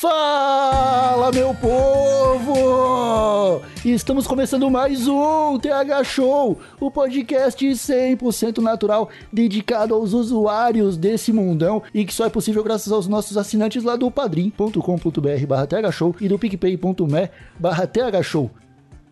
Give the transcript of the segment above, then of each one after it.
Fala, meu povo! Estamos começando mais um TH Show, o podcast 100% natural dedicado aos usuários desse mundão e que só é possível graças aos nossos assinantes lá do padrim.com.br barra thshow e do picpay.me barra thshow.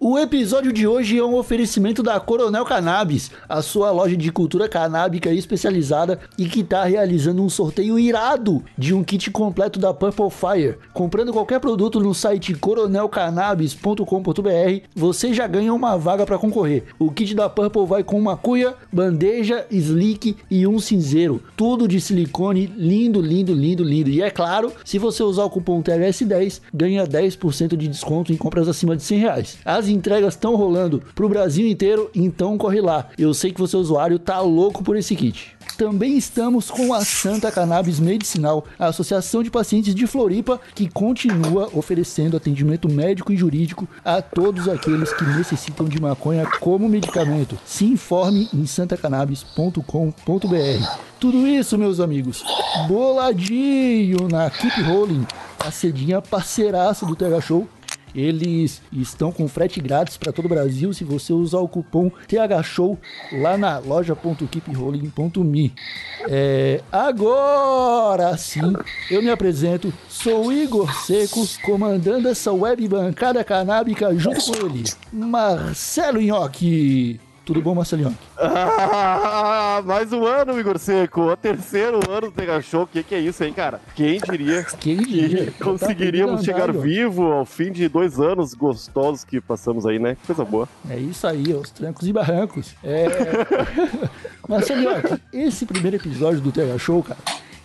O episódio de hoje é um oferecimento da Coronel Cannabis, a sua loja de cultura canábica especializada e que está realizando um sorteio irado de um kit completo da Purple Fire. Comprando qualquer produto no site coronelcannabis.com.br, você já ganha uma vaga para concorrer. O kit da Purple vai com uma cuia, bandeja, slick e um cinzeiro. Tudo de silicone, lindo, lindo, lindo, lindo. E é claro, se você usar o cupom THS10, ganha 10% de desconto em compras acima de 100 reais. As entregas estão rolando pro Brasil inteiro, então corre lá. Eu sei que você usuário tá louco por esse kit. Também estamos com a Santa Cannabis Medicinal, a associação de pacientes de Floripa que continua oferecendo atendimento médico e jurídico a todos aqueles que necessitam de maconha como medicamento. Se informe em santacannabis.com.br. Tudo isso, meus amigos, boladinho na Keep Rolling, a cedinha parceiraça do TH Show eles estão com frete grátis para todo o Brasil se você usar o cupom THSHOW lá na loja.keeprolling.me. É, agora sim, eu me apresento, sou Igor Seco, comandando essa web bancada canábica junto com ele, Marcelo Nhoque. Tudo bom, Marcelinho? Ah, mais um ano, Igor Seco. O terceiro ano do Tega Show. O que, que é isso, hein, cara? Quem diria Quem diria? que conseguiríamos Tá chegar vivo ao fim de dois anos gostosos que passamos aí, né? Coisa boa. É isso aí, os trancos e barrancos. É... Marcelinho, esse primeiro episódio do TH Show, cara,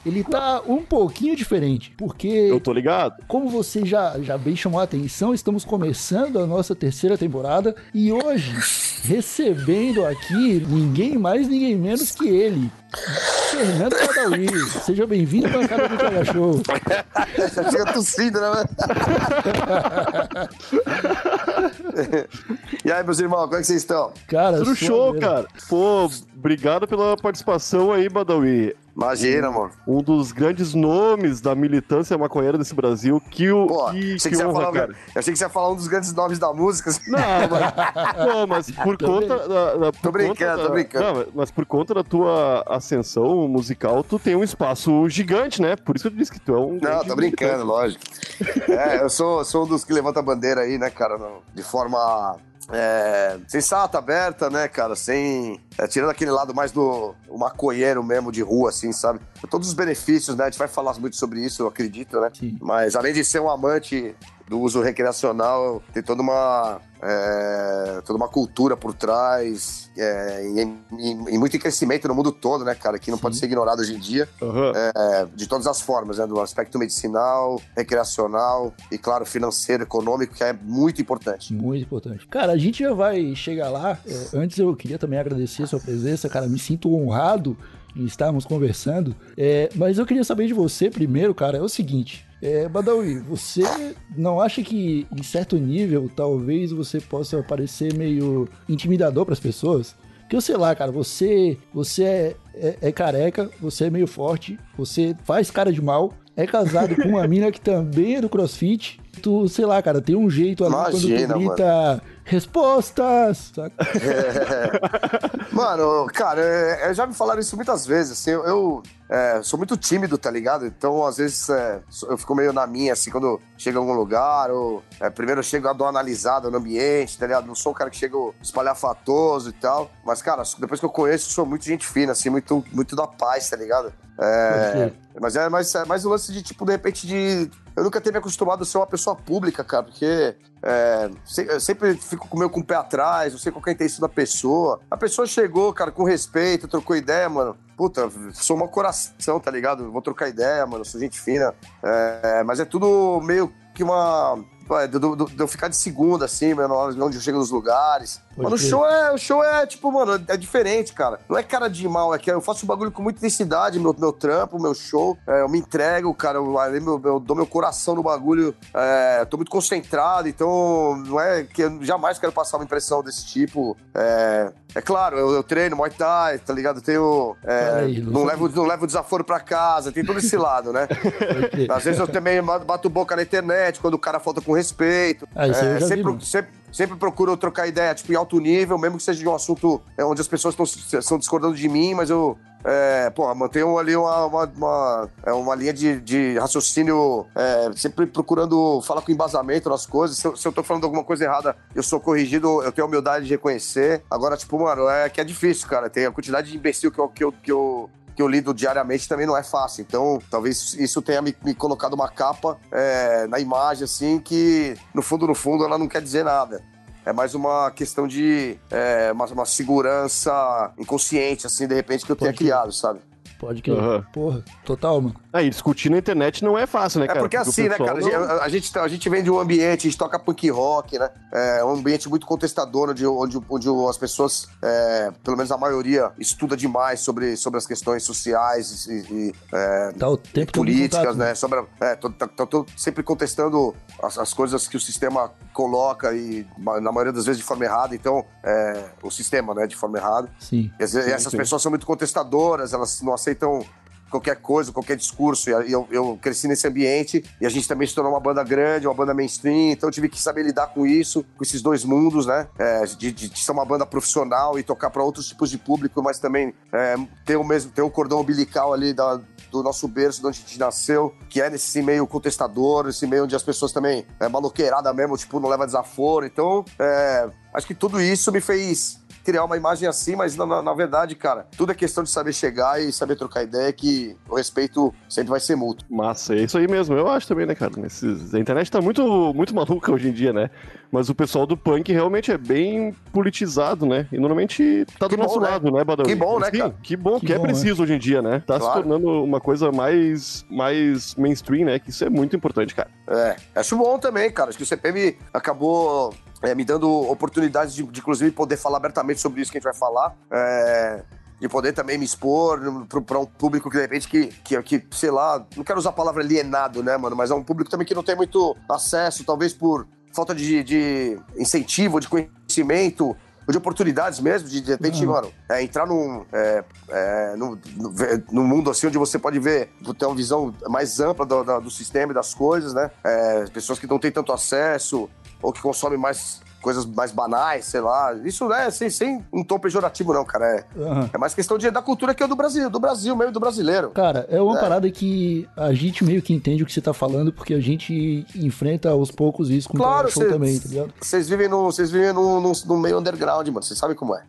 ele tá um pouquinho diferente, porque... Eu tô ligado. Como você já, já bem chamou a atenção, estamos começando a nossa terceira temporada e hoje, recebendo aqui ninguém mais, ninguém menos que ele, Fernando Badawi. Seja bem-vindo à bancada do Tega Show. Já chega tossindo, né? e aí, meus irmãos, como é que vocês estão? Cara, Tudo sua show, cara. Pô, obrigado pela participação aí, Badawi. Imagina, amor. Um dos grandes nomes da militância maconheira desse Brasil. Que, o Pô, que, achei que que, você ia honra, falar, cara. eu achei que você ia falar um dos grandes nomes da música. Não, mas, pô, mas por conta da, da- por Tô brincando, conta tô da- brincando. Não, mas por conta da tua ascensão musical, tu tem um espaço gigante, né? Por isso que eu disse que tu é um. Não, tô brincando, lógico. É, eu sou, sou um dos que levanta a bandeira aí, né, cara, de forma é, sensata, aberta, né, cara, sem... é, tirando aquele lado mais do o maconheiro mesmo, de rua, assim, sabe? Todos os benefícios, né, a gente vai falar muito sobre isso, eu acredito, né? Sim. Mas além de ser um amante do uso recreacional, tem toda uma... é, toda uma cultura por trás, é, e, e- e muito em crescimento no mundo todo, né, cara, que não pode ser ignorado hoje em dia Aham. é, de todas as formas, né? Do aspecto medicinal, recreacional e, claro, financeiro, econômico, que é muito importante. Muito importante. Cara, a gente já vai chegar lá. É, antes eu queria também agradecer a sua presença, cara. Me sinto honrado em estarmos conversando. É, mas eu queria saber de você primeiro, cara. É o seguinte. É, Badawi, você não acha que em certo nível talvez você possa parecer meio intimidador para as pessoas? Porque eu sei lá, cara, você, você é, é- é careca, você é meio forte, você faz cara de mal, é casado com uma mina que também é do crossfit. Tu, sei lá, cara, tem um jeito ali quando Imagina, tu grita respostas? Mano, cara, é, é, já me falaram isso muitas vezes, assim, eu, eu, é, sou muito tímido, tá ligado? Então, às vezes, é, eu fico meio na minha, assim, quando chego em algum lugar, ou é, primeiro eu chego a dar uma analisada no ambiente, tá ligado? Não sou o cara que chega espalhafatoso e tal, mas, cara, depois que eu conheço, sou muito gente fina, assim, muito, muito da paz, tá ligado? É, Pode mas é mais, é mais o lance de, tipo, de repente, de eu nunca ter me acostumado a ser uma pessoa pública, cara, porque é, eu sempre fico com o meu com o pé atrás, não sei qual que é a intenção da pessoa. A pessoa chegou, cara, com respeito, trocou ideia, mano. Puta, sou uma coração, tá ligado? Vou trocar ideia, mano, sou gente fina. É, mas é tudo meio que uma. pô, De, eu ficar de segunda, assim, mano, onde eu chego nos lugares. Mano, o show, é, o show é, tipo, mano, é diferente, cara. Não é cara de mal, é que eu faço bagulho com muita intensidade, meu, meu trampo, meu show. É, eu me entrego, cara, eu, meu- eu dou meu coração no bagulho. É, tô muito concentrado, então não é que eu jamais quero passar uma impressão desse tipo. É, é claro, eu, eu treino Muay Thai, tá ligado? Eu tenho. é, aí, não não, levo, não levo desaforo pra casa, tem todo esse lado, né? Às vezes eu também bato boca na internet, quando o cara falta com respeito. Aí eu já vi, sempre. Sempre, procuro trocar ideia, tipo, em alto nível, mesmo que seja de um assunto é, onde as pessoas estão discordando de mim, mas eu. É, porra, mantenho ali uma, uma, uma, é, uma linha de, de raciocínio, é, sempre procurando falar com embasamento nas coisas. Se eu, se eu tô falando alguma coisa errada, eu sou corrigido, eu tenho a humildade de reconhecer. Agora, tipo, mano, é que é difícil, cara. Tem a quantidade de imbecil que eu, que eu, que eu, que eu lido diariamente também não é fácil. Então, talvez isso tenha me, me colocado uma capa é, na imagem, assim, que no fundo, no fundo, ela não quer dizer nada. É mais uma questão de é, uma, uma segurança inconsciente, assim, de repente, que eu tenha Pode crer. criado, sabe? Pode crer. Aham. Porra, total, mano. Aí, discutir na internet não é fácil, né, É cara? porque o assim, né, cara? não- A, gente, a gente vem de um ambiente, a gente toca punk rock, né? É um ambiente muito contestador, onde, onde, onde as pessoas, é, pelo menos a maioria, estuda demais sobre, sobre as questões sociais e, e, é, Tá o tempo em políticas, contato, né? Sobre, a- é, tô, tô- tô- tô sempre contestando as, as coisas que o sistema coloca e, na maioria das vezes, de forma errada. Então, é, o sistema, né, de forma errada. Sim. E, vezes, essas sim. pessoas são muito contestadoras, elas não aceitam qualquer coisa, qualquer discurso. E eu, eu cresci nesse ambiente e a gente também se tornou uma banda grande, uma banda mainstream, então eu tive que saber lidar com isso, com esses dois mundos, né? É, de, de- de ser uma banda profissional e tocar para outros tipos de público, mas também é, ter o mesmo, ter o cordão umbilical ali da, do nosso berço, de onde a gente nasceu, que é nesse meio contestador, esse meio onde as pessoas também é maloqueirada mesmo, tipo, não leva desaforo. Então, é, acho que tudo isso me fez criar uma imagem assim, mas na, na- verdade, cara, tudo é questão de saber chegar e saber trocar ideia, que o respeito sempre vai ser mútuo. Massa, é isso aí mesmo. Eu acho também, né, cara? Nesses- A internet tá muito, muito maluca hoje em dia, né? Mas o pessoal do punk realmente é bem politizado, né? E normalmente tá do Que bom, nosso né? lado, né, Badawi? Que bom, né, Sim, cara? Que bom, Que que, é bom, preciso hoje em dia, né? Tá se Claro. tornando uma coisa mais, mais mainstream, né? Que isso é muito importante, cara. É, acho bom também, cara. Acho que o CPM acabou é, me dando oportunidades de, de, inclusive, poder falar abertamente sobre isso que a gente vai falar. É, de poder também me expor para um público que, de repente, que, que, que, sei lá, não quero usar a palavra alienado, né, mano? Mas é um público também que não tem muito acesso, talvez por falta de, de incentivo, de conhecimento, ou de oportunidades mesmo, de de repente, Uhum. mano, é, entrar num, é, é, num, num- mundo assim onde você pode ver, ter uma visão mais ampla do, da- do sistema e das coisas, né? É, pessoas que não têm tanto acesso ou que consomem mais coisas mais banais, sei lá. Isso não é sem, sem um tom pejorativo, não, cara. É, Aham. é mais questão de, da cultura que é do Brasil, do Brasil mesmo, do brasileiro. Cara, é uma É. parada que a gente meio que entende o que você tá falando, porque a gente enfrenta aos poucos isso com Claro, o show cê- também, tá ligado? Vocês vivem, no, vocês vivem no, no, no meio underground, mano. Vocês sabem como é.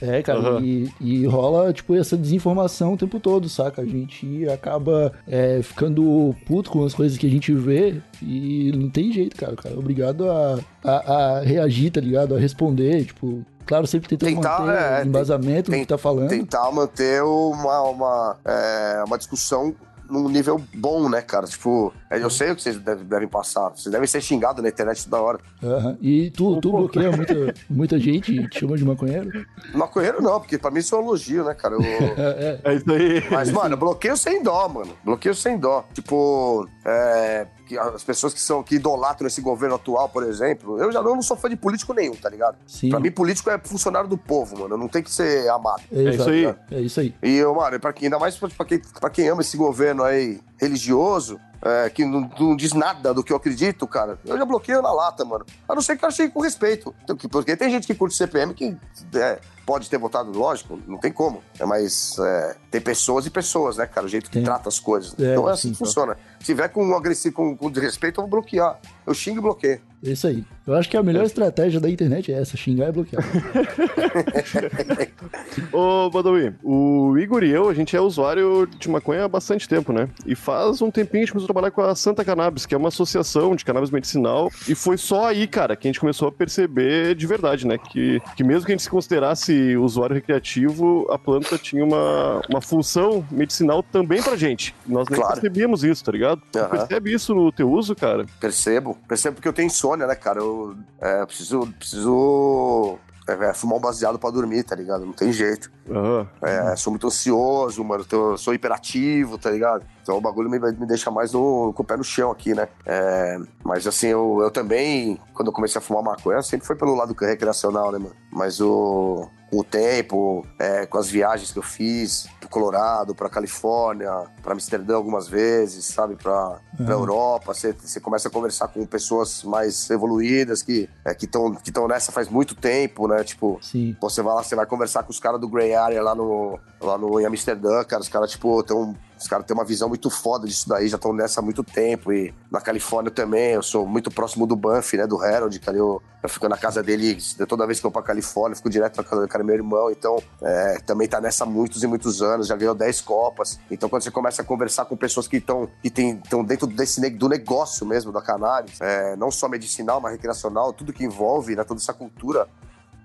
É, cara, Aham. e, e rola, tipo, essa desinformação o tempo todo, saca? A gente acaba é, ficando puto com as coisas que a gente vê e não tem jeito, cara. cara é obrigado a, a, a reagir, tá ligado? A responder, tipo... Claro, sempre tentando Tentar, manter é, embasamento no tem- que tá falando. Tentar manter uma, uma, é, uma discussão num nível bom, né, cara? Tipo, é, eu sei o que vocês devem, devem passar. Vocês devem ser xingados na internet toda hora. Aham. E tu, tu bloqueia muita, muita gente e te chama de maconheiro? Maconheiro não, porque pra mim isso é um elogio, né, cara? Eu- É, é. É isso aí. Mas, mano, bloqueio sem dó, mano. Bloqueio sem dó. Tipo, é, que as pessoas que são que idolatram esse governo atual, por exemplo, eu já não, eu não sou fã de político nenhum, tá ligado? Sim. Pra mim, político é funcionário do povo, mano. Não tem que ser amado. É, isso exato. aí. É isso aí. E, eu, mano, pra quem, ainda mais pra, pra quem, pra quem ama esse governo aí religioso, é, que não, não diz nada do que eu acredito, cara, eu já bloqueio na lata, mano. A não ser que eu achei com respeito. Então, que- Porque tem gente que curte CPM que é, pode ter votado, lógico, não tem como. É, mas é, tem pessoas e pessoas, né, cara? O jeito que Tem. trata as coisas. É, então é assim sim, que funciona. Se tiver com agressivo, com, com desrespeito, eu vou bloquear. Eu xingo e bloqueio. É isso aí. Eu acho que a melhor estratégia da internet é essa, xingar e bloquear. Ô, Badawi, o Igor e eu, a gente é usuário de maconha há bastante tempo, né? E faz um tempinho a gente começou a trabalhar com a Santa Cannabis, que é uma associação de cannabis medicinal. E foi só aí, cara, que a gente começou a perceber de verdade, né? Que, que mesmo que a gente se considerasse usuário recreativo, a planta tinha uma, uma função medicinal também pra gente. Nós nem Claro. percebíamos isso, tá ligado? Tu Aham. percebe isso no teu uso, cara? Percebo. Percebo porque eu tenho insônia, né, cara? Eu é, preciso, preciso é, é, fumar um baseado pra dormir, tá ligado? Não tem jeito. Aham. É, sou muito ansioso, mano. tô- sou hiperativo, tá ligado? Então o bagulho me, me deixa mais no, com o pé no chão aqui, né? É, mas assim, eu, eu também, quando eu comecei a fumar maconha, sempre foi pelo lado recreacional, né, mano? Mas o, o tempo, é, com as viagens que eu fiz pro Colorado, pra Califórnia, pra Amsterdã algumas vezes, sabe? Pra, pra Europa, você você começa a conversar com pessoas mais evoluídas que é, estão que tão nessa faz muito tempo, né? Tipo, Sim. você vai lá, você vai conversar com os caras do Grey Area lá no, lá no em Amsterdã, cara. Os caras, tipo, tão, os caras têm uma visão muito foda disso daí, já estão nessa há muito tempo. E na Califórnia também, eu sou muito próximo do Banff, né? Do Harold, cara. Eu, eu fico na casa dele toda vez que eu vou pra Califórnia, fico direto na casa do cara, meu irmão. Então, é, também tá nessa há muitos e muitos anos, já ganhou 10 Copas. Então, quando você começa a conversar com pessoas que estão que estão dentro desse, do negócio mesmo da cannabis, é, não só medicinal, mas recreacional, tudo que envolve, né? Toda essa cultura.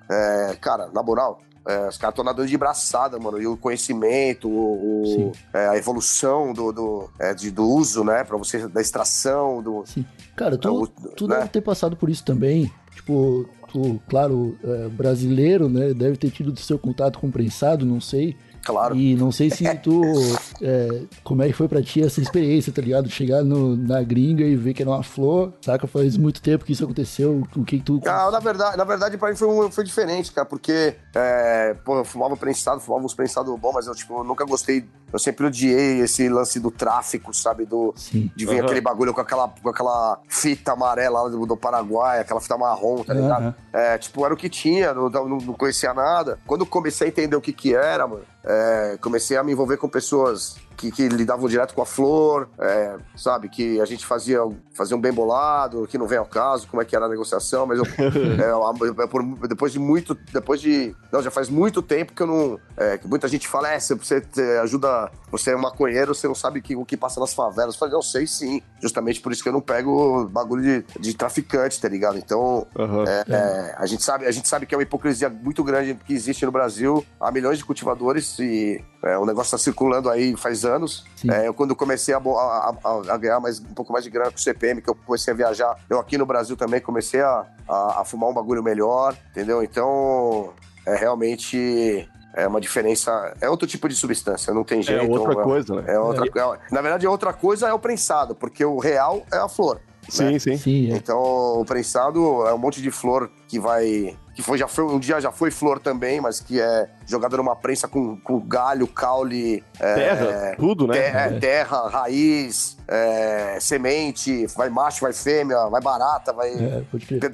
É, cara, na moral, é, os caras estão nadando de braçada, mano. E o conhecimento, o, o- é, a evolução do, do, é, de- do uso, né? Pra você, da extração, do. Sim. Cara, tu, É, o- tu né? deve ter passado por isso também. Tipo, tu, claro, é, brasileiro, né? Deve ter tido seu contato com o prensado, não sei. Claro. E não sei se tu. é, como é que foi pra ti essa experiência, tá ligado? Chegar no- na gringa e ver que era uma flor, saca? Faz muito tempo que isso aconteceu. O que tu. Ah, na verdade, na verdade, pra mim foi, foi diferente, cara, porque, é, pô, eu fumava prensado, fumava uns prensados bons, mas eu, tipo, eu nunca gostei, eu sempre odiei esse lance do tráfico, sabe, do, Sim. de vir Aham. aquele bagulho com aquela, com aquela fita amarela lá do, do Paraguai, aquela fita marrom, tá ligado? Aham. É, tipo, era o que tinha, não, não, não conhecia nada. Quando eu comecei a entender o que que era, mano, é, comecei a me envolver com pessoas que, que lidavam direto com a flor, é, sabe? Que a gente fazia, fazia um bem bolado, que não vem ao caso, como é que era a negociação, mas eu, é, eu- por- depois de muito, depois de, não, já faz muito tempo que eu não, é, que muita gente fala, é, você, ajuda, você é maconheiro, você não sabe que- o que passa nas favelas. Eu falei, eu sei sim, justamente por isso que eu não pego bagulho de, de traficante, tá ligado? Então, é, é, a, gente sabe, a gente sabe que é uma hipocrisia muito grande que existe no Brasil. Há milhões de cultivadores e é, o negócio está circulando aí faz anos. É, eu, quando comecei a, a- a- a ganhar mais, um pouco mais de grana com o CPM, que eu comecei a viajar, eu aqui no Brasil também comecei a, a- a fumar um bagulho melhor, entendeu? Então, é realmente é uma diferença. É outro tipo de substância, não tem É jeito. outra é- coisa, né? é outra, é- na verdade, outra coisa é o prensado, porque o real é a flor. Sim, sim. Sim, é. Então, o prensado é um monte de flor que vai. Que foi, já foi, um dia já foi flor também, mas que é jogada numa prensa com, com galho, caule, é, Terra, tudo, né? te- terra, raiz, é, semente, vai macho, vai fêmea, vai barata, vai É,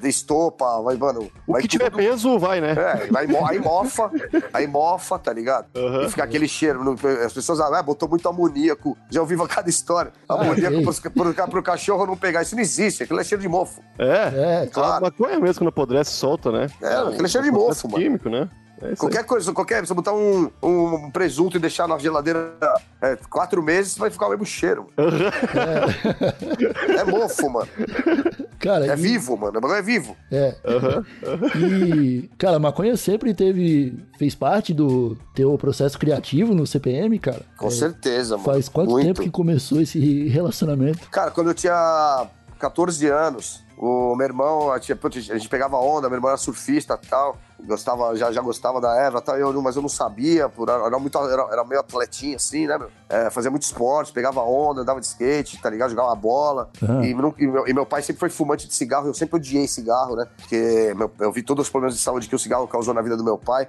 estopa, vai, mano. O vai que tiver tudo. peso, vai, né? É, vai, aí mofa, aí mofa, tá ligado? Aham. E fica aquele cheiro. As pessoas, ah, botou muito amoníaco. Já ouvi cada história. Ah, Amoníaco ok. pros- pro, ca- pro cachorro não pegar. Isso não existe, aquilo é cheiro de mofo. É. É, Claro. A maconha mesmo, quando apodrece, solta, né? É, aquele é cheiro de mofo, mano. químico, né? É. Qualquer coisa, qualquer. Se você botar um, um presunto e deixar na geladeira é, quatro meses, vai ficar o mesmo cheiro. É mofo, mano. cara, É e- vivo, mano. O bagulho é vivo. É. E, cara, a maconha sempre teve. fez parte do teu processo criativo no CPM, cara. Com É, certeza, mano. Faz quanto Muito. tempo que começou esse relacionamento? Cara, quando eu tinha 14 anos, o meu irmão, a gente, putz, a gente pegava onda, meu irmão era surfista e tal, gostava, já, já gostava da Eva tal, eu, mas eu não sabia, por, era, muito, era, era meio atletinha assim, né, meu? É, fazia muito esporte, pegava onda, andava de skate, tá ligado? Jogava bola. Ah. E, não- e meu, e meu pai sempre foi fumante de cigarro, eu sempre odiei cigarro, né? Porque meu- eu vi todos os problemas de saúde que o cigarro causou na vida do meu pai.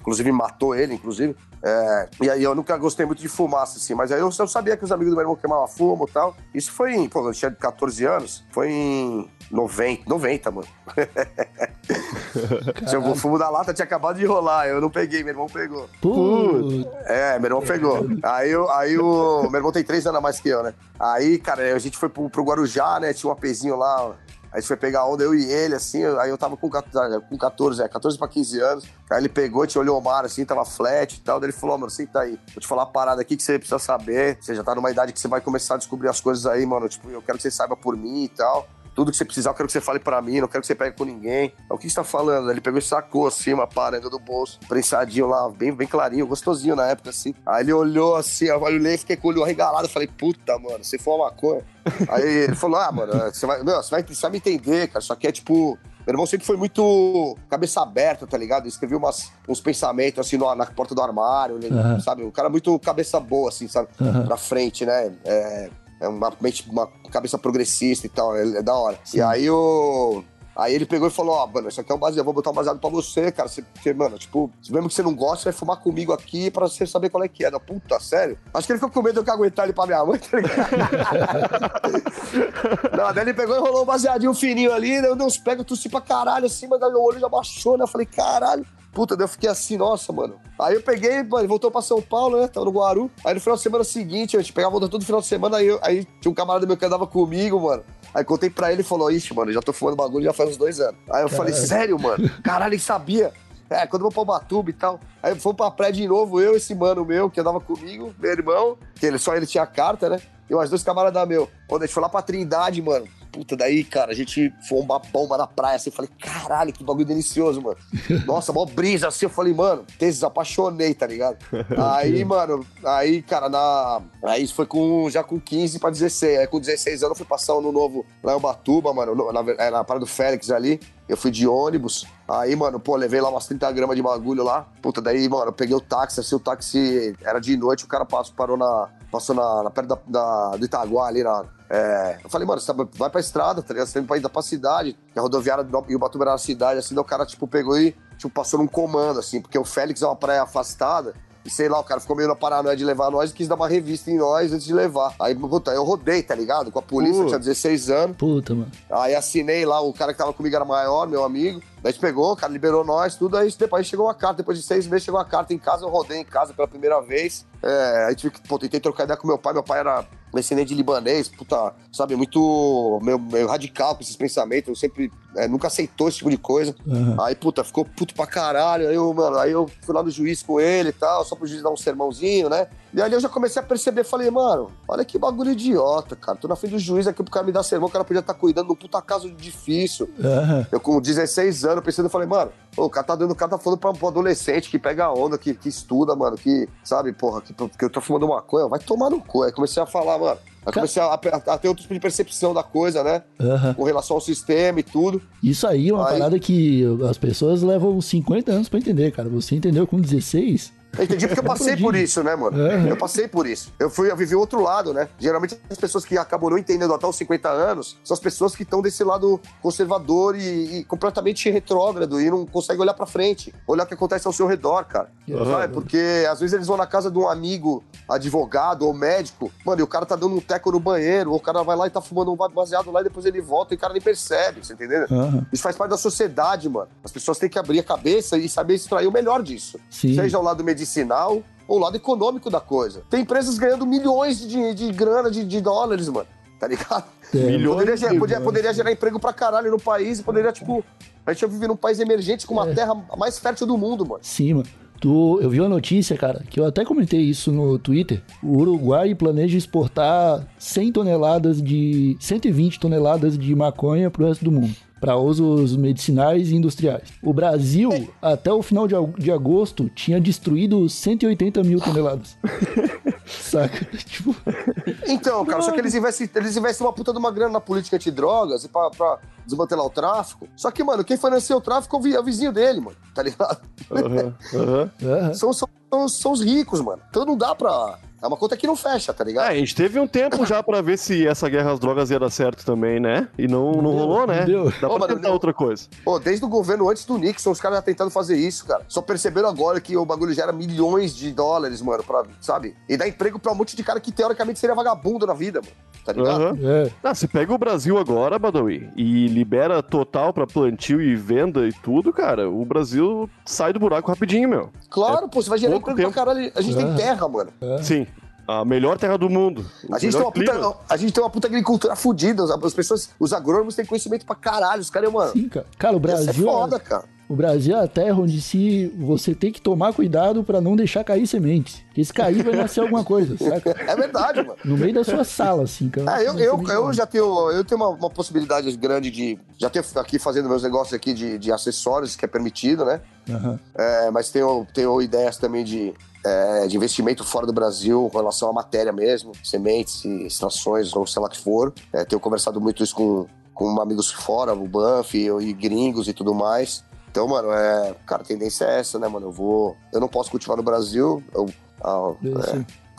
Inclusive, matou ele, inclusive. É, e aí eu nunca gostei muito de fumaça, assim. Mas aí eu, eu sabia que os amigos do meu irmão queimavam fumo e tal. Isso foi em... Pô, eu tinha 14 anos. Foi em 90, 90 mano. o fumo da lata tinha acabado de rolar. Eu não peguei, meu irmão pegou. Putz, É, meu irmão pegou. Aí, eu- aí o. Meu irmão tem três anos a mais que eu, né? Aí, cara, a gente foi pro, pro Guarujá, né? Tinha um apezinho lá a gente foi pegar onda, eu e ele, assim, aí eu tava com 14, com 14, é, 14 pra 15 anos. Aí ele pegou, te olhou o mar, assim, tava flat e tal. Daí ele falou, mano, senta aí. Vou te falar uma parada aqui que você precisa saber. Você já tá numa idade que você vai começar a descobrir as coisas aí, mano. Tipo, eu quero que você saiba por mim e tal. Tudo que você precisar, eu quero que você fale pra mim, não quero que você pegue com ninguém. É o que você tá falando? Ele pegou e sacou assim, uma paranga do bolso, prensadinho lá, bem, bem clarinho, gostosinho na época, assim. Aí ele olhou assim, eu olhei e fiquei com o olho arregalado. Falei, puta, mano, você foi uma maconha. Aí ele falou, ah, mano, você vai, meu, você vai, me entender, cara. Isso aqui é tipo. Meu irmão sempre foi muito cabeça aberta, tá ligado? Escreveu umas, uns pensamentos assim no- na porta do armário, ele, Aham. sabe? O cara muito cabeça boa, assim, sabe? Aham. Pra frente, né? É, é uma mente, uma cabeça progressista e tal, é, é da hora. E aí o. Aí ele pegou e falou, ó, mano, isso aqui é um baseado, eu vou botar um baseado pra você, cara. Você, você, mano, tipo, mesmo que você não goste, você vai fumar comigo aqui pra você saber qual é que é. Da puta, sério? Acho que ele ficou com medo de eu aguentar ele pra minha mãe, tá ligado? não, daí ele pegou e rolou um baseadinho fininho ali, daí eu dei uns pega, tossi pra caralho assim, mas daí meu olho já baixou, né? Eu falei, caralho. Puta, daí eu fiquei assim, nossa, mano. Aí eu peguei, mano, ele voltou pra São Paulo, né? Tava no Guaru. Aí no final de semana seguinte, a gente pegava volta todo final de semana, aí, eu- aí tinha um camarada meu que andava comigo, mano. Aí contei pra ele e falou, ixi, mano, já tô fumando bagulho já faz uns dois anos. Aí eu falei, sério, mano? Caralho, ele sabia. É, quando eu vou pra Ubatuba e tal. Aí fomos pra praia de novo, eu, esse mano meu, que andava comigo, meu irmão, que ele, só ele tinha carta, né? E mais dois camaradas meu. Quando a gente foi lá pra Trindade, mano. Puta, daí, cara, a gente foi uma bomba na praia, assim, eu falei, caralho, que bagulho delicioso, mano. Nossa, mó brisa, assim, eu falei, mano, tesão, apaixonei, tá ligado? Aí, mano, aí, cara, na... Aí isso foi com, já com 15 pra 16, aí com 16 anos eu fui passar um ano novo lá em Ubatuba, mano, no- na, é, na Praia do Félix ali, eu fui de ônibus, aí, mano, pô, levei lá umas 30 gramas de bagulho lá, puta, daí, mano, eu peguei o táxi, assim, o táxi era de noite, o cara passou, parou na, passou na, na perto da, da- do Itaguá ali, na, é, eu falei, mano, você tá- vai pra estrada, tá ligado? Você tem pra ir pra cidade, que a rodoviária do e o Ubatuba era na cidade, assim, daí o cara, tipo, pegou e, tipo, passou num comando, assim, porque o Félix é uma praia afastada, e sei lá, o cara ficou meio na paranoia de levar nós e quis dar uma revista em nós antes de levar. Aí, puta, eu rodei, tá ligado? Com a polícia, eu tinha 16 anos. Puta, mano. Aí assinei lá, o cara que tava comigo era maior, meu amigo. Daí a gente pegou, o cara liberou nós, tudo. Aí depois chegou uma carta, depois de seis meses chegou uma carta em casa, eu rodei em casa pela primeira vez. É, aí tive que, pô, tentei trocar ideia com meu pai, meu pai era descendente de libanês, puta, sabe, muito meio, meio radical com esses pensamentos, eu sempre, é, nunca aceitou esse tipo de coisa. Aham. Aí, puta, ficou puto pra caralho. Aí eu, mano, aí eu fui lá no juiz com ele e tal, só pro juiz dar um sermãozinho, né? E ali eu já comecei a perceber, falei, mano, olha que bagulho idiota, cara. Tô na frente do juiz aqui pro cara me dar sermão, o cara podia estar cuidando de um puta caso difícil. Aham. Eu com 16 anos, pensando, eu falei, mano, o cara tá dando, o cara tá falando pra um adolescente que pega onda, que, que estuda, mano, que, sabe, porra, que, que eu tô fumando maconha, vai tomar no cu. Aí comecei a falar, mano. Aí comecei a, a- a ter outro tipo de percepção da coisa, né? Aham. Com relação ao sistema e tudo. Isso aí é uma Aí- parada que as pessoas levam 50 anos pra entender, cara. Você entendeu com 16? Eu entendi porque eu passei por isso, né, mano? Uhum. Eu passei por isso. Eu fui, eu vivi o outro lado, né? Geralmente as pessoas que acabam não entendendo até os 50 anos são as pessoas que estão desse lado conservador e, e completamente retrógrado e não conseguem olhar pra frente, olhar o que acontece ao seu redor, cara. Uhum. Sabe? Porque às vezes eles vão na casa de um amigo advogado ou médico, mano, e o cara tá dando um teco no banheiro, ou o cara vai lá e tá fumando um baseado lá e depois ele volta e o cara nem percebe, você entendeu? Aham. Isso faz parte da sociedade, mano. As pessoas têm que abrir a cabeça e saber extrair o melhor disso. Sim. Seja o lado medicinal ou o lado econômico da coisa. Tem empresas ganhando milhões de, de grana, de, de dólares, mano. Tá ligado? É, Milhões Poderia, de mano. poderia gerar emprego pra caralho no país poderia, tipo. A gente vive num país emergente com uma É. terra mais fértil do mundo, mano. Sim, mano. Tu, eu vi uma notícia, cara, que eu até comentei isso no Twitter. O Uruguai planeja exportar 100 toneladas de. 120 toneladas de maconha pro resto do mundo. Para usos medicinais e industriais. O Brasil, até o final de, ag- de agosto, tinha destruído 180 mil toneladas. Saca? Tipo, Então, cara, só que eles investem, eles investem uma puta de uma grana na política antidrogas e pra, pra desmantelar o tráfico. Só que, mano, quem financia o tráfico é o é o vizinho dele, mano. Tá ligado? Aham, aham. aham. São, são, são, são os ricos, mano. Então não dá pra. É uma conta que não fecha, tá É, ligado? a gente teve um tempo já pra ver se essa guerra às drogas ia dar certo também, né? E não, não deu, rolou, né? não deu. Dá Ô, pra tentar não- outra coisa. Pô, desde o governo antes do Nixon, os caras já tentando fazer isso, cara. Só perceberam agora que o bagulho gera milhões de dólares, mano, pra, sabe? E dá emprego pra um monte de cara que teoricamente seria vagabundo na vida, mano. Tá ligado? Aham. É. Ah, você pega o Brasil agora, Badawi, e libera total pra plantio e venda e tudo, cara, o Brasil sai do buraco rapidinho, meu. Claro, pô, você vai gerar emprego tempo. pra caralho. A gente É. tem terra, mano. Sim. A melhor terra do mundo. A gente, tem uma puta, a gente tem uma puta agricultura fudida. As, as pessoas, os agrônomos têm conhecimento pra caralho. Os caras, mano. Sim, cara. Cara, o Isso é Brasil. foda, cara. O Brasil é a terra onde se você tem que tomar cuidado pra não deixar cair sementes. Porque se cair vai nascer alguma coisa, saca? É verdade, mano. No meio da sua sala, assim, cara. É, eu, eu, eu já tenho, eu tenho uma, uma possibilidade grande de. Já tenho aqui fazendo meus negócios aqui de, de acessórios, que é permitido, né? Aham. É, mas tenho, tenho ideias também de, é, de investimento fora do Brasil com relação à matéria mesmo, sementes e extrações, ou sei lá que for. É, tenho conversado muito isso com, com amigos fora, o Banff e, e gringos e tudo mais. Então, mano, é, cara, a tendência é essa, né, mano? Eu vou. Eu não posso cultivar no Brasil. Eu, ah,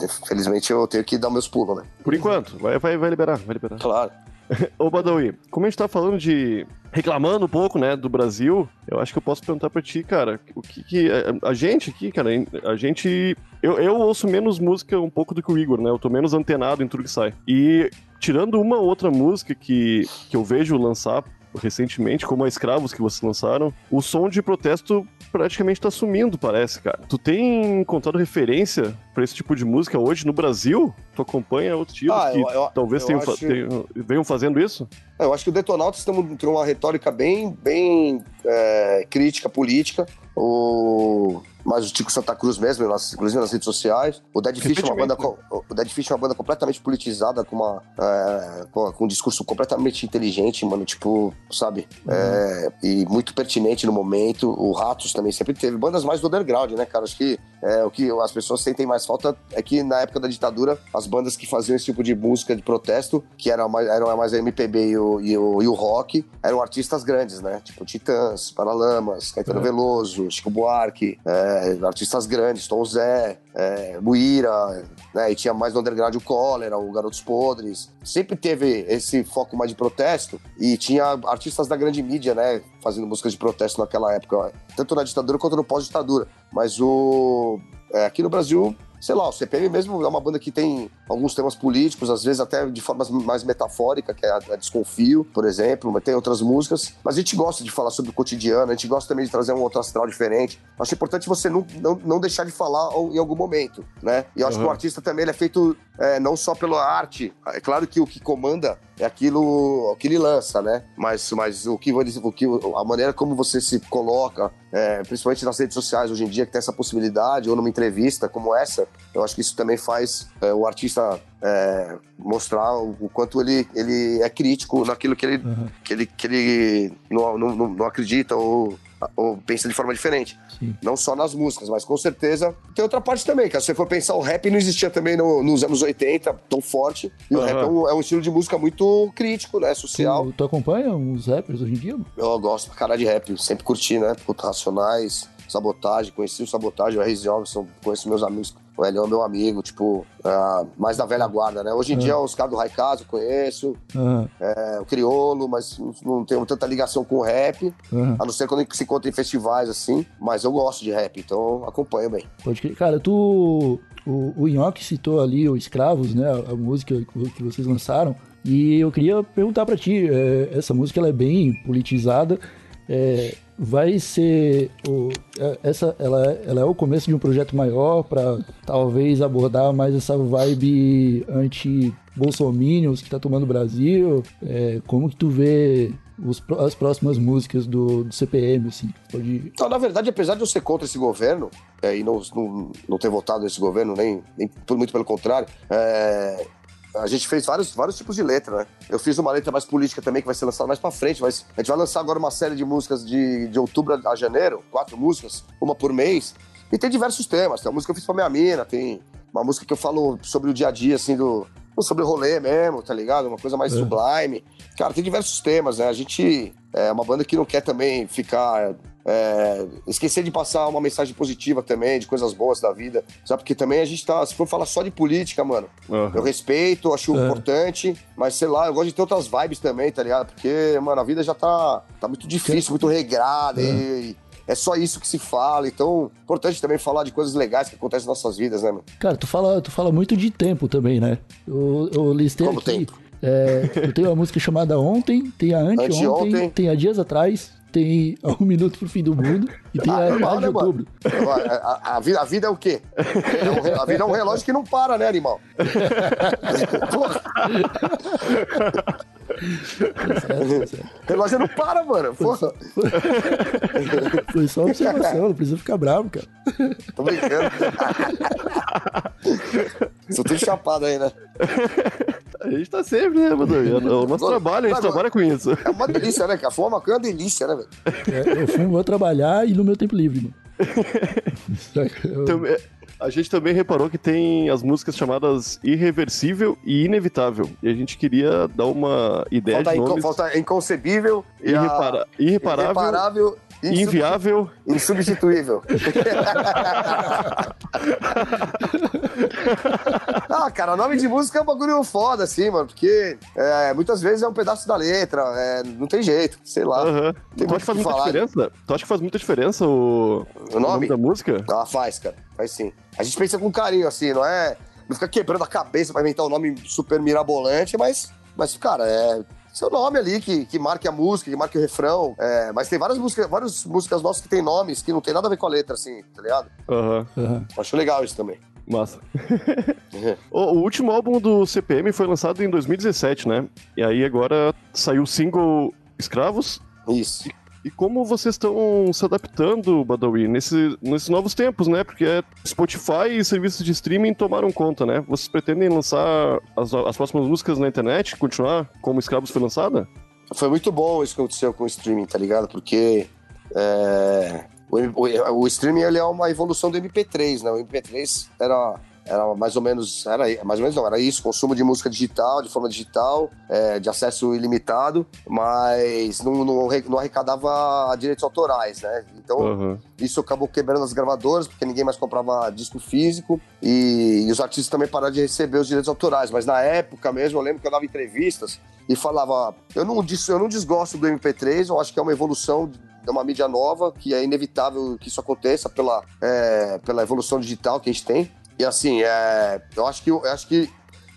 é, felizmente eu tenho que dar meus pulos, né? Por enquanto, vai, vai, vai liberar, vai liberar. Claro. Ô, Badawi, como a gente tá falando de. reclamando um pouco, né, do Brasil, eu acho que eu posso perguntar pra ti, cara, o que que. A, a gente aqui, cara, a gente. Eu, eu ouço menos música um pouco do que o Igor, né? Eu tô menos antenado em tudo que sai. E tirando uma outra música que, que eu vejo lançar recentemente, como a Escravos que vocês lançaram, o som de protesto praticamente tá sumindo, parece, cara. Tu tem encontrado referência pra esse tipo de música hoje no Brasil? Tu acompanha outros estilos Ah, que eu- eu- talvez eu tenham, acho- tenham- venham fazendo isso? É, Eu acho que o Detonautas tem uma retórica bem, bem é, crítica política. O... Mas o Tico Santa Cruz mesmo, nas- inclusive nas redes sociais. O Dead Fish é uma banda, co- o Dead Fish é uma banda completamente politizada, com, uma, é, com, um discurso completamente inteligente, mano. Tipo, sabe? É, e muito pertinente no momento. O Ratos também sempre teve. Bandas mais do underground, né, cara? Acho que é, o que as pessoas sentem mais falta é que na época da ditadura, as bandas que faziam esse tipo de música de protesto, que eram mais, eram mais a MPB e o, e, o, e o rock, eram artistas grandes, né? Tipo Titãs, Paralamas, Caetano É. Veloso, Chico Buarque, é, artistas grandes, Tom Zé, é, né? E tinha mais no underground o Cólera, o Garotos Podres. Sempre teve esse foco mais de protesto e tinha artistas da grande mídia, né? Fazendo músicas de protesto naquela época, tanto na ditadura quanto no pós-ditadura. Mas o. é, aqui no Brasil, sei lá, o CPM mesmo é uma banda que tem alguns temas políticos, às vezes até de forma mais metafórica, que é a, a Desconfio, por exemplo, mas tem outras músicas. Mas a gente gosta de falar sobre o cotidiano, a gente gosta também de trazer um outro astral diferente. Acho importante você não, não, não deixar de falar em algum momento, né? E eu acho que o artista também é feito é, não só pela arte. É claro que o que comanda é aquilo que ele lança, né? Mas, mas o que, o que a maneira como você se coloca, é, principalmente nas redes sociais hoje em dia, que tem essa possibilidade, ou numa entrevista como essa, eu acho que isso também faz é, o artista é, mostrar o, quanto ele, ele é crítico naquilo que ele, que ele, que ele não, não- não acredita ou, ou pensa de forma diferente. Sim. Não só nas músicas, mas com certeza tem outra parte também, cara. Se você for pensar, o rap não existia também no- nos anos 80 tão forte. E o Aham. rap é um, é um estilo de música muito crítico, né? Social. Tu, tu acompanha os rappers hoje em dia? Eu gosto pra caralho de rap, sempre curti, né? Puta, Racionais, Sabotagem, conheci o Sabotagem, o R. Jobson, conheço meus amigos. O Elião é meu amigo, tipo, ah, mais da velha guarda, né? Hoje em dia os caras do Raikaz eu conheço, Aham, é, o Criolo, mas não- tenho tanta ligação com o rap, aham. a não ser quando se encontra em festivais assim, mas eu gosto de rap, então acompanho bem. Pode crer. Cara, tu. O, o Nhoque citou ali o Escravos, né? A, a música que vocês lançaram. E eu queria perguntar pra ti: é, essa música ela é bem politizada. É, vai ser. O, é, essa, ela, ela é o começo de um projeto maior pra talvez abordar mais essa vibe anti-bolsominions que tá tomando o Brasil? É, como que tu vê os as próximas músicas do, do CPM, assim? Pode. Então, na verdade, apesar de eu ser contra esse governo, é, e não, não, não ter votado nesse governo, nem, nem muito pelo contrário, é, a gente fez vários, vários tipos de letra, né? Eu fiz uma letra mais política também, que vai ser lançada mais pra frente, mas a gente vai lançar agora uma série de músicas de, de outubro a janeiro, quatro músicas, uma por mês, e tem diversos temas. Tem uma música que eu fiz pra minha mina, tem uma música que eu falo sobre o dia a dia, assim, do. Sobre o rolê mesmo, tá ligado? Uma coisa mais É. sublime. Cara, tem diversos temas, né? A gente é uma banda que não quer também ficar. É, esquecer de passar uma mensagem positiva também, de coisas boas da vida. Sabe? Porque também a gente tá. Se for falar só de política, mano, Aham. eu respeito, acho É. importante, mas sei lá, eu gosto de ter outras vibes também, tá ligado? Porque, mano, a vida já tá, tá muito difícil, muito regrada e. É só isso que se fala, então importante também falar de coisas legais que acontecem nas nossas vidas, né, mano? Cara, tu fala, tu fala muito de tempo também, né? Eu, eu listei Como aqui. tempo? É, eu tenho uma música chamada Ontem, tem a Anteontem, Anteontem. tem a Dias Atrás, tem Um Minuto pro Fim do Mundo e tem Ah, a normal, Tarde de né? Outubro. A, a- vida, a vida é o quê? É um a vida é um relógio que não para, né, animal? Relógio não para, mano. Porra, Foi só observação, não precisa ficar bravo, cara. tô brincando. Sou tudo chapado aí, né? A gente tá sempre, né, Badawi? É o nosso trabalho, a gente Mas, trabalha com isso. É uma delícia, né, cara? Fumar maconha é uma delícia, né, velho? É, eu fumo, vou trabalhar e no meu tempo livre, mano. Eu- Também- A gente também reparou que tem as músicas chamadas Irreversível e Inevitável. E a gente queria dar uma ideia Falta, de inco- nomes. falta inconcebível e a- Irrepara- Irreparável, irreparável Inviável. Insubstituível. ah, cara, nome de música é um bagulho foda, assim, mano, porque é, muitas vezes é um pedaço da letra, é, não tem jeito, sei lá. Aham. Tem Tu acha que faz o que muita falar. diferença? Tu acha que faz muita diferença o, O nome? da música? Ah, faz, cara, faz sim. A gente pensa com carinho, assim, não é. Não fica quebrando a cabeça pra inventar um nome super mirabolante, mas, mas cara, é. Seu nome ali que, que marque a música, que marque o refrão. É, mas tem várias músicas, várias músicas nossas que tem nomes que não tem nada a ver com a letra, assim, tá ligado? Aham. Aham. Acho legal isso também. Massa. o, o último álbum do CPM foi lançado em 2017, né? E aí agora saiu o single Escravos. Isso. E como vocês estão se adaptando, Badawi, nesse, nesses novos tempos, né? Porque Spotify e serviços de streaming tomaram conta, né? Vocês pretendem lançar as, as próximas músicas na internet, continuar como Escravos foi lançada? Foi muito bom isso que aconteceu com o streaming, tá ligado? Porque é, o, o- o streaming ele é uma evolução do MP3, né? O MP3 era, era mais ou menos, era mais ou menos não, era isso, consumo de música digital, de forma digital, é, de acesso ilimitado, mas não, não, não arrecadava direitos autorais, né? Então Aham. isso acabou quebrando as gravadoras, porque ninguém mais comprava disco físico e, e os artistas também pararam de receber os direitos autorais. Mas na época mesmo, eu lembro que eu dava entrevistas e falava: eu não, eu não desgosto do MP3, eu acho que é uma evolução de uma mídia nova, que é inevitável que isso aconteça pela, é, pela evolução digital que a gente tem. E assim, é, eu, acho que, eu acho que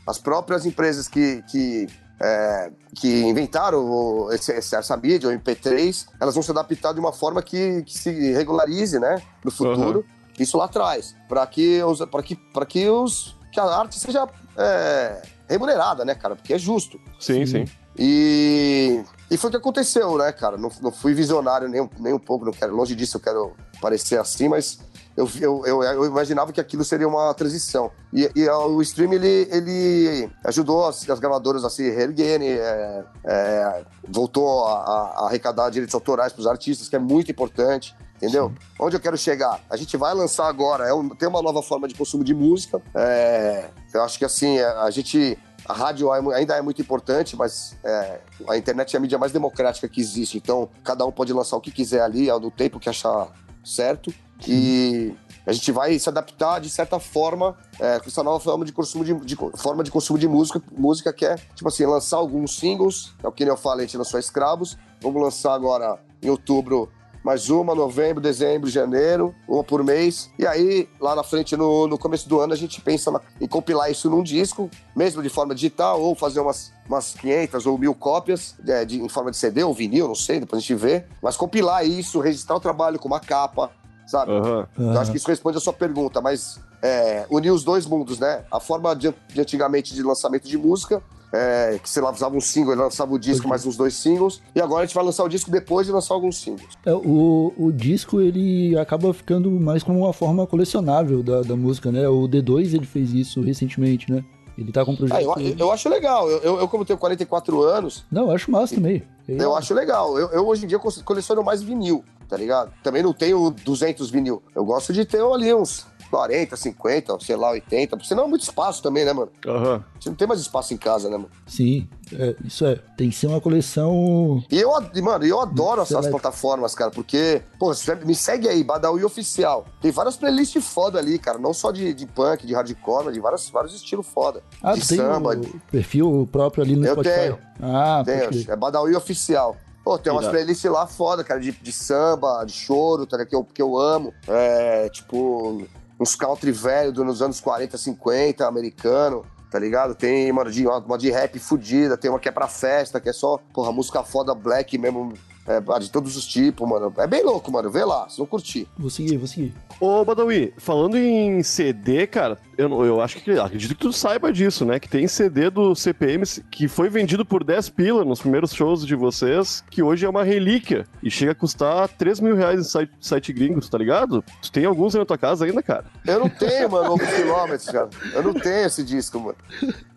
as próprias empresas que, que é, que inventaram o- esse- esse- essa mídia, o MP3, elas vão se adaptar de uma forma que, que se regularize, né, no futuro. Isso lá atrás, para que os, que, para que os, que a arte seja é, remunerada, né, cara, porque é justo. Sim, sim. E, e foi o que aconteceu, né, cara? Não, não fui visionário nem, um- nem um pouco, não quero, longe disso eu quero parecer assim, mas eu, eu, eu, eu imaginava que aquilo seria uma transição. E, e o stream, ele, ele ajudou as, as gravadoras a se reerguerem, é, é, voltou a, a- a arrecadar direitos autorais para os artistas, que é muito importante. Entendeu? Onde eu quero chegar? A gente vai lançar agora, é um- tem uma nova forma de consumo de música. é, eu acho que assim, é, a gente a rádio é ainda é muito importante, mas é, a internet é a mídia mais democrática que existe. Então, cada um pode lançar o que quiser ali, ao do tempo que achar certo. E a gente vai se adaptar de certa forma é, com essa nova forma de consumo de, de forma de consumo de música, música que é tipo assim lançar alguns singles, é o que eu falei, a gente lançou Escravos. Vamos lançar agora em outubro mais uma, novembro, dezembro, janeiro, uma por mês. E aí, lá na frente, no, no começo do ano, a gente pensa na- em compilar isso num disco, mesmo de forma digital, ou fazer umas, umas 500 ou mil cópias é, de- em forma de CD ou vinil, não sei, depois a gente vê. Mas compilar isso, registrar o trabalho com uma capa, sabe? Aham. Eu acho que isso responde a sua pergunta, mas é, unir os dois mundos, né? A forma de, de antigamente de lançamento de música, é, que você lançava um single e lançava o disco mais uns dois singles, e agora a gente vai lançar o disco depois de lançar alguns singles. É, o, o disco ele acaba ficando mais como uma forma colecionável da, da música, né? O D2 ele fez isso recentemente, né? Ele tá com um projeto. Ah, eu, eu acho legal. Eu, eu, eu, como tenho 44 anos, Não, eu acho massa também. eu acho legal. Eu, eu, hoje em dia co- coleciono mais vinil, tá ligado? Também não tenho 200 vinil. Eu gosto de ter ali uns 40, 50, sei lá, 80. Porque senão é muito espaço também, né, mano? Aham. Você não tem mais espaço em casa, né, mano? Sim, é, isso é. Tem que ser uma coleção. E eu, mano, eu adoro essas Select. plataformas, cara, porque, pô, você me segue aí, Badawi Oficial. Tem várias playlists foda ali, cara. Não só de, de punk, de hardcore, mas de vários, vários estilos foda. Ah, de tu tem samba. o perfil próprio ali no Eu Spotify? tenho. Ah, crer. é Badawi Oficial. Pô, tem umas playlists lá foda, cara, de, de samba, de choro, tá ligado? Que eu, que eu amo. É, tipo, uns country velho dos anos 40, 50, americano. tá ligado? Tem, mano, de, uma, uma de rap fudida, tem uma que é pra festa, que é só, porra, música foda black mesmo, é, de todos os tipos, mano. É bem louco, mano. Vê lá, se não curtir. Vou seguir, vou seguir. Ô, Badawi, falando em CD, cara, eu, eu acho que acredito que tu saiba disso, né? Que tem CD do CPM que foi vendido por 10 pila nos primeiros shows de vocês, que hoje é uma relíquia e chega a custar 3 mil reais em site, site gringo, tá ligado? Tu tem alguns aí na tua casa ainda, cara? Eu não tenho, mano, alguns quilômetros, cara. Eu não tenho esse disco, mano.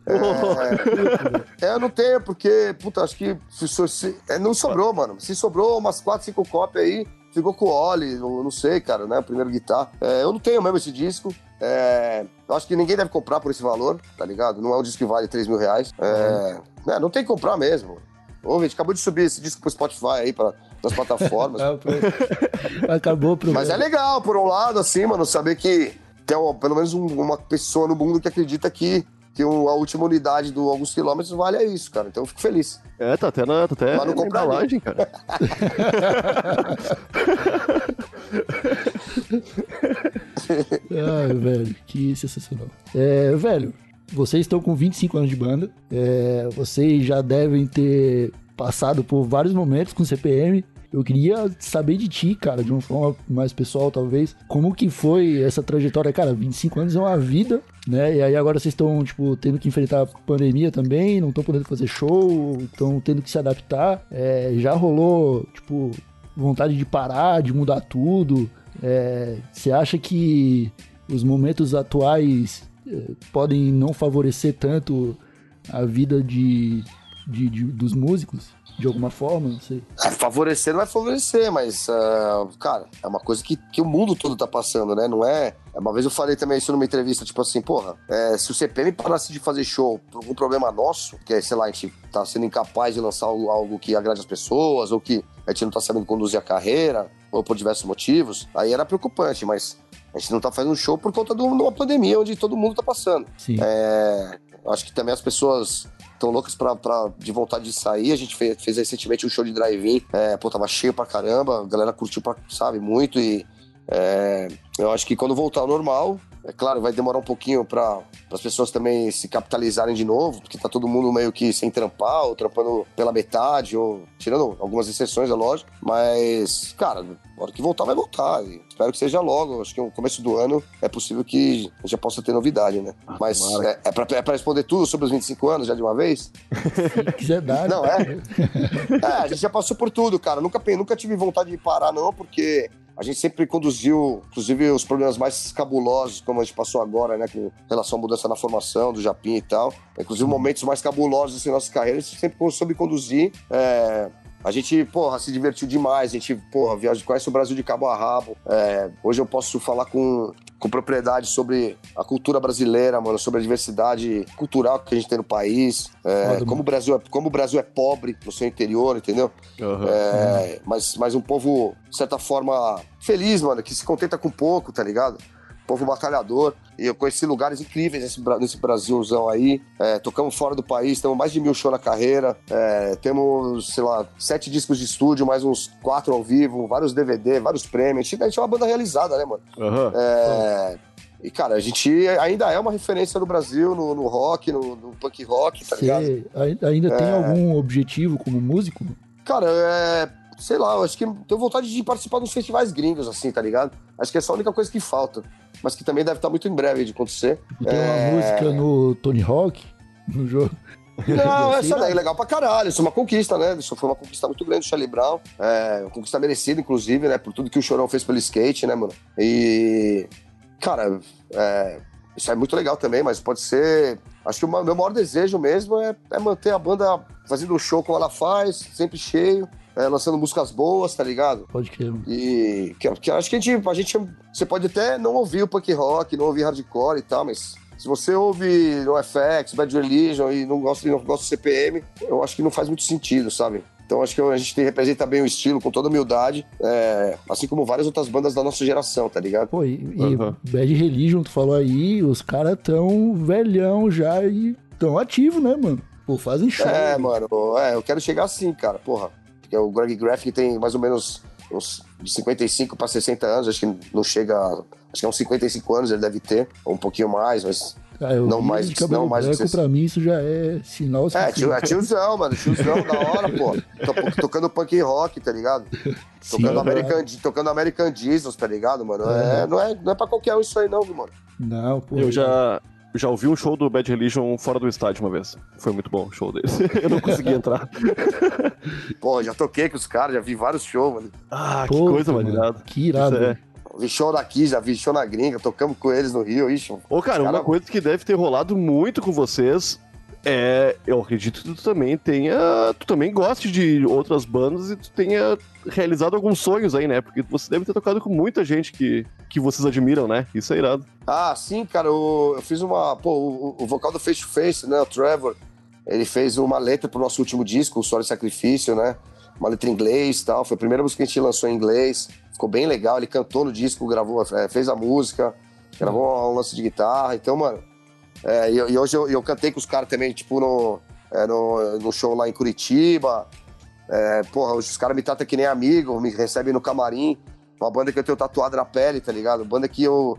É, é, eu não tenho, porque, puta, acho que se, se- é, não sobrou, mano. Se sobrou umas 4, 5 cópias aí, ficou com o Oli, não sei, cara, né? Primeiro guitarra. É, eu não tenho mesmo esse disco. É, eu acho que ninguém deve comprar por esse valor, tá ligado? Não é um disco que vale 3 mil reais. É, né, não tem que comprar mesmo. Ô, gente, acabou de subir esse disco pro Spotify aí, pra, nas plataformas. Pronto. Acabou o. Mas é legal, por um lado, assim, mano, saber que tem uma- pelo menos um- uma pessoa no mundo que acredita que, que o- a última unidade do alguns quilômetros vale isso, cara. Então eu fico feliz. É, tá até na, tá até Mas não na embalagem, cara. Ai, velho, que sensacional. É, velho, vocês estão com 25 anos de banda. É, vocês já devem ter passado por vários momentos com CPM. Eu queria saber de ti, cara, de uma forma mais pessoal, talvez. Como que foi essa trajetória? Cara, 25 anos é uma vida, né? E aí agora vocês estão, tipo, tendo que enfrentar a pandemia também, não estão podendo fazer show, estão tendo que se adaptar. É, já rolou, tipo, vontade de parar, de mudar tudo. É, Você acha que os momentos atuais eh, podem não favorecer tanto a vida de, de- de- dos músicos, de alguma forma? Não sei. É, favorecer não é favorecer, mas, ah, cara, é uma coisa que, que o mundo todo tá passando, né? Não é. Uma vez eu falei também isso numa entrevista, tipo assim, porra, é, se o CPM parasse de fazer show por algum problema nosso, que é, sei lá, a gente tá sendo incapaz de lançar algo, algo que agrade as pessoas, ou que a gente não tá sabendo conduzir a carreira, ou por diversos motivos, aí era preocupante, mas a gente não tá fazendo show por conta de uma pandemia onde todo mundo tá passando. Sim. É, acho que também as pessoas estão loucas pra, pra- de vontade de sair. A gente fez, fez recentemente um show de drive-in. É, pô, tava cheio pra caramba. A galera curtiu, pra, sabe, muito. E é, eu acho que quando voltar ao normal, é claro, vai demorar um pouquinho para as pessoas também se capitalizarem de novo, porque tá todo mundo meio que sem trampar, ou trampando pela metade, ou tirando algumas exceções, é lógico. Mas, cara, na hora que voltar, vai voltar. E espero que seja logo. Acho que no começo do ano é possível que a gente já possa ter novidade, né? Mas é, é, pra, é responder tudo sobre os 25 anos já de uma vez? Se quiser dar. Não, é. É, a gente já passou por tudo, cara. Nunca, nunca tive vontade de parar, não, porque a gente sempre conduziu, inclusive, os problemas mais cabulosos, como a gente passou agora, né, com relação à mudança na formação do Japim e tal. Inclusive, momentos mais cabulosos em nossa carreira, a gente sempre soube conduzir. É, a gente, porra, se divertiu demais. A gente, porra, viaja, conhece o Brasil de cabo a rabo. É, hoje eu posso falar com, com propriedade sobre a cultura brasileira, mano, sobre a diversidade cultural que a gente tem no país. É, como, o Brasil é, como o Brasil é pobre no seu interior, entendeu? Aham. É, mas, mas um povo, de certa forma, feliz, mano, que se contenta com pouco, tá ligado? Povo batalhador. E eu conheci lugares incríveis nesse, nesse Brasilzão aí. É, tocamos fora do país, temos mais de mil shows na carreira. É, temos, sei lá, sete discos de estúdio, mais uns quatro ao vivo, vários DVD, vários prêmios. A gente, a gente é uma banda realizada, né, mano? Aham. É, e, cara, a gente ainda é uma referência no Brasil, no, no rock, no, no punk rock, tá ligado? Você ai- ainda tem algum objetivo como músico? Cara, é. Sei lá, eu acho que tenho vontade de participar dos festivais gringos, assim, tá ligado? Acho que é só a única coisa que falta. Mas que também deve estar muito em breve de acontecer. Tem É. uma música no Tony Hawk, no jogo. Não, essa daí é legal pra caralho. Isso é uma conquista, né? Isso foi uma conquista muito grande do Charlie Brown. É, uma conquista merecida, inclusive, né? Por tudo que o Chorão fez pelo skate, né, mano? E. Cara, é, isso é muito legal também, mas pode ser. Acho que o meu maior desejo mesmo é, é manter a banda fazendo o show como ela faz, sempre cheio, é, lançando músicas boas, tá ligado? Pode crer. mano. E que, que acho que a gente, a gente. Você pode até não ouvir o punk rock, não ouvir hardcore e tal, mas se você ouve NoFX, Bad Religion e não gosta, não gosta do CPM, eu acho que não faz muito sentido, sabe? Então acho que a gente tem- representa bem o estilo, com toda humildade, é, assim como várias outras bandas da nossa geração, tá ligado? Pô, e, e Aham. Bad Religion, tu falou aí, os caras tão velhão já e tão ativo, né, mano? Pô, fazem show. É, mano, é, eu quero chegar assim, cara, porra. Porque o Greg Graffin tem mais ou menos uns de 55 para 60 anos, acho que não chega. Acho que é uns 55 anos ele deve ter, ou um pouquinho mais, mas Ah, eu Não mais- de não mais que branco, pra mim isso já é sinal É, tio, é tiozão, mano. Tiozão da hora, pô. To- Tocando punk rock, tá ligado? Sim, Tocando é American, tocando American Jesus, tá ligado, mano? É, não, é, não é pra qualquer um isso aí, não, viu, mano. Não, pô. Eu já, já ouvi um show do Bad Religion fora do estádio uma vez. Foi muito bom o show deles. Eu não consegui entrar. Pô, já toquei com os caras, já vi vários shows, mano. Ah, que Puta, coisa, mano, mano. Que irado. Isso é. Vi show daqui, já vi show na gringa, tocamos com eles no Rio, ixi. Ô, cara, Cara- uma coisa que deve ter rolado muito com vocês é. Eu acredito que tu também tenha. Tu também goste de outras bandas e tu tenha realizado alguns sonhos aí, né? Porque você deve ter tocado com muita gente que, que vocês admiram, né? Isso é irado. Ah, sim, cara, eu, eu fiz uma. Pô, o, o vocal do Face to Face, né? O Trevor, ele fez uma letra pro nosso último disco, o Suor e Sacrifício, né? Uma letra em inglês e tal. Foi a primeira música que a gente lançou em inglês. Ficou bem legal. Ele cantou no disco, gravou, é, fez a música, gravou um lance de guitarra. Então, mano. é, e, e hoje eu, eu cantei com os caras também, tipo, no, é, no, no show lá em Curitiba. É, porra, os caras me tratam que nem amigo, me recebem no camarim. Uma banda que eu tenho tatuado na pele, tá ligado? Banda que eu,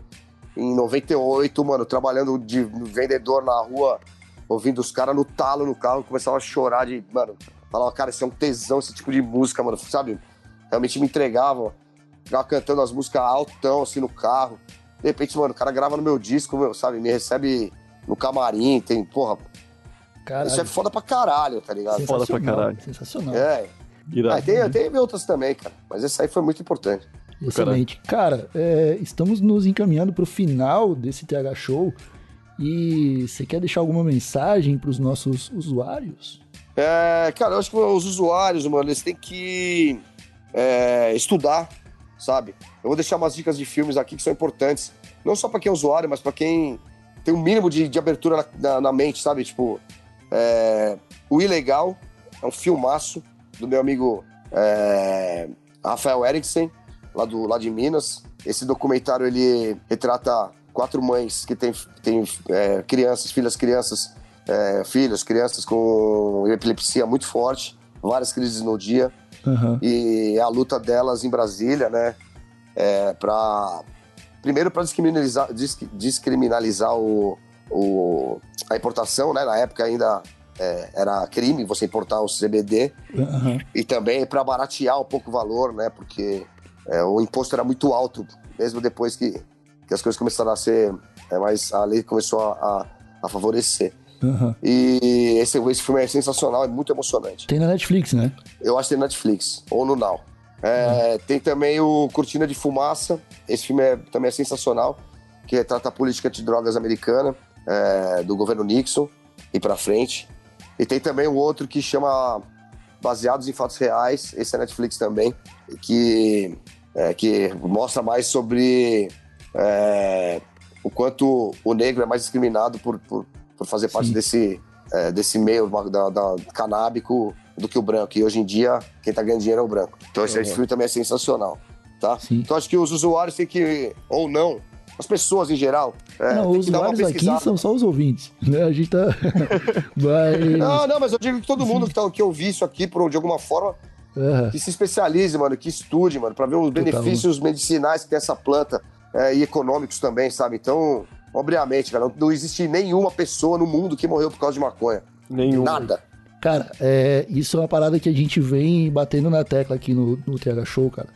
em 98, mano, trabalhando de vendedor na rua, ouvindo os caras no talo no carro, começava a chorar de, mano, falava, cara, isso é um tesão, esse tipo de música, mano, sabe? Realmente me entregavam. Ficava cantando as músicas altão, assim, no carro. De repente, mano, o cara grava no meu disco, meu, sabe? Me recebe no camarim, tem, porra, Caralho. isso é foda pra caralho, tá ligado? foda pra caralho. Sensacional. É. Irado. Ah, tem, tem outras também, cara. Mas essa aí foi muito importante. Excelente. Cara, é, estamos nos encaminhando pro final desse TH Show. E você quer deixar alguma mensagem pros nossos usuários? É, cara, eu acho que os usuários, mano, eles têm que é, estudar, sabe? Eu vou deixar umas dicas de filmes aqui que são importantes. Não só pra quem é usuário, mas pra quem tem um mínimo de, de abertura na, na- na mente, sabe? Tipo, é, O Ilegal é um filmaço do meu amigo é, Rafael Eriksen, lá, do, lá de Minas. Esse documentário, ele retrata quatro mães que têm tem, é, crianças, filhas crianças, é, filhos, crianças com epilepsia muito forte, várias crises no dia Aham. e a luta delas em Brasília, né? É, pra, primeiro para descriminalizar, descriminalizar o, o- a importação, né? Na época ainda é, era crime você importar o CBD Aham. e também para baratear um pouco o valor, né? Porque é, o imposto era muito alto, mesmo depois que, que as coisas começaram a ser, é, mas a lei começou a, a- a favorecer. Aham. E esse, esse filme é sensacional, é muito emocionante. Tem na Netflix, né? Eu acho que tem na Netflix, ou no Now. É, Tem também o Cortina de Fumaça. Esse filme é- também é sensacional, que retrata a política de drogas americana, é, do governo Nixon e pra frente. E tem também um outro que chama Baseados em Fatos Reais, esse é Netflix também, que, é, que mostra mais sobre é, o quanto o negro é mais discriminado por, por, por fazer parte Sim. desse, é, desse meio da, da canábico do que o branco. E hoje em dia, quem tá ganhando dinheiro é o branco. Então esse, esse filme também é sensacional, tá? Sim. Então acho que os usuários têm que, ou não, as pessoas em geral, é, não, os usuários aqui são só os ouvintes. Né? A gente tá. Mas. Não, não, mas eu digo que todo mundo que, tá, que ouvir isso aqui, por, de alguma forma, Aham. que se especialize, mano, que estude, mano, pra ver os benefícios medicinais que tem essa planta é, e econômicos também, sabe? Então, obviamente, cara, não, não existe nenhuma pessoa no mundo que morreu por causa de maconha. Nenhum. Nada. Cara, é, isso é uma parada que a gente vem batendo na tecla aqui no, no TH Show, cara.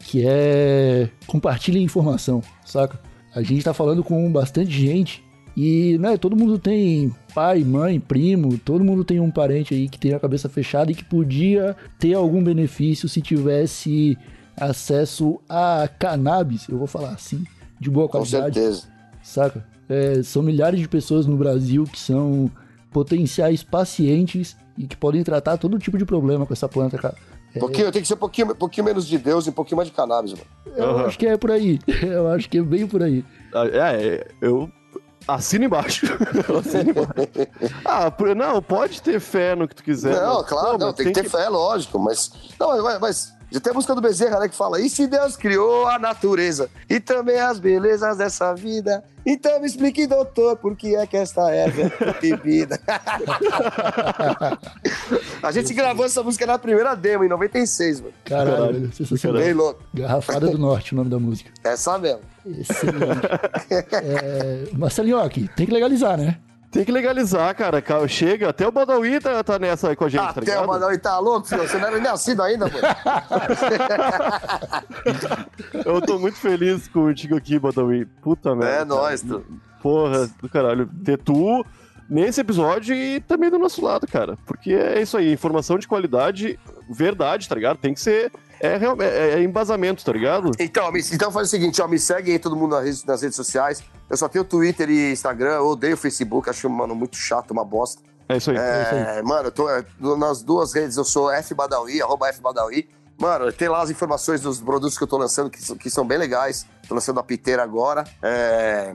Que é compartilha informação, saca? A gente tá falando com bastante gente e, né, todo mundo tem pai, mãe, primo, todo mundo tem um parente aí que tem a cabeça fechada e que podia ter algum benefício se tivesse acesso a cannabis, eu vou falar assim, de boa Com qualidade certeza. saca? É, são milhares de pessoas no Brasil que são potenciais pacientes e que podem tratar todo tipo de problema com essa planta, cara. Pouquinho, tem que ser um pouquinho, um pouquinho menos de Deus e um pouquinho mais de cannabis, mano. Eu Aham. acho que é por aí. Eu acho que é bem por aí. Ah, É, eu assino embaixo. Eu assino embaixo. ah, não, pode ter fé no que tu quiser. Não, mas, claro, pô, não, mas tem que ter fé, lógico, mas. Não, mas, mas Já tem a música do Bezerra, né, que fala: E se Deus criou a natureza e também as belezas dessa vida? Então me explique, doutor, por que é que esta erva é proibida? a gente gravou essa música na primeira demo, em 96, mano. Caralho, Caralho. sensacional. Bem louco. Garrafada do Norte, o nome da música. Essa mesmo. Excelente. É, Marcelinho, aqui, tem que legalizar, né? Tem que legalizar, cara. Ca- Chega, até o Badawi tá, tá nessa aí com a gente, tá Até ligado? o Manoel tá louco, filho. Você não era nem nascido ainda, mano. Eu tô muito feliz contigo aqui, Badawi. Puta merda. É cara. nóis, tu. Porra, do caralho. Ter tu nesse episódio e também do nosso lado, cara. Porque é isso aí, informação de qualidade, verdade, tá ligado? Tem que ser. É, real- é, é embasamento, tá ligado? Então, então faz o seguinte, ó, me segue aí todo mundo nas redes, nas redes sociais. Eu só tenho Twitter e Instagram, eu odeio o Facebook, acho, mano, muito chato, uma bosta. É isso aí. É, mano, eu tô, é, nas duas redes eu sou fbadawi, arroba fbadawi. Mano, tem lá as informações dos produtos que eu tô lançando, que, são- que são bem legais. Tô lançando a piteira agora. É,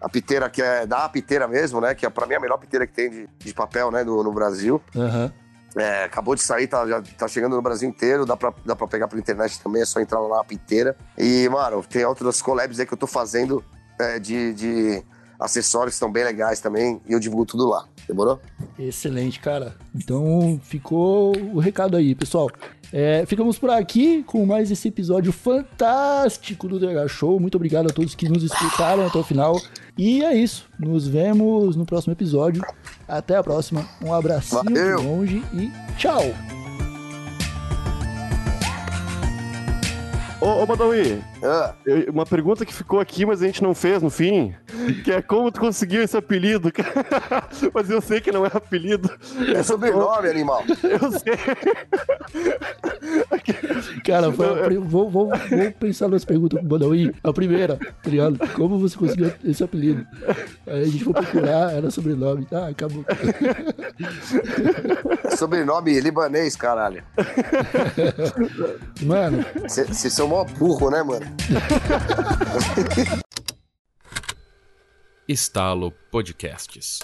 a piteira que é da piteira mesmo, né? Que é pra mim a melhor piteira que tem de, de papel, né? No, no Brasil. Aham. É, acabou de sair, tá, já tá chegando no Brasil inteiro, dá pra, dá pra pegar pela internet também, é só entrar lá na piteira. E, mano, tem outras collabs aí que eu tô fazendo é, de, de acessórios que estão bem legais também, e eu divulgo tudo lá. Demorou? Excelente, cara. Então ficou o recado aí, pessoal. É, ficamos por aqui com mais esse episódio fantástico do DH Show. Muito obrigado a todos que nos escutaram até o final. E é isso. Nos vemos no próximo episódio. Até a próxima. Um abracinho Valeu. de longe e tchau. Ô, ô Badawi, Ah, eu- uma pergunta que ficou aqui, mas a gente não fez no fim, que é como tu conseguiu esse apelido? Mas eu sei que não é apelido. é sobrenome, animal. Eu sei. Cara, foi a pri- vou, vou, vou pensar nas perguntas com o Badawi. A primeira, tá ligado? Como você conseguiu esse apelido? Aí a gente foi procurar, era sobrenome. Ah, acabou. É sobrenome libanês, caralho. Mano, Vocês são mó burro, né, mano? Estalo Podcasts.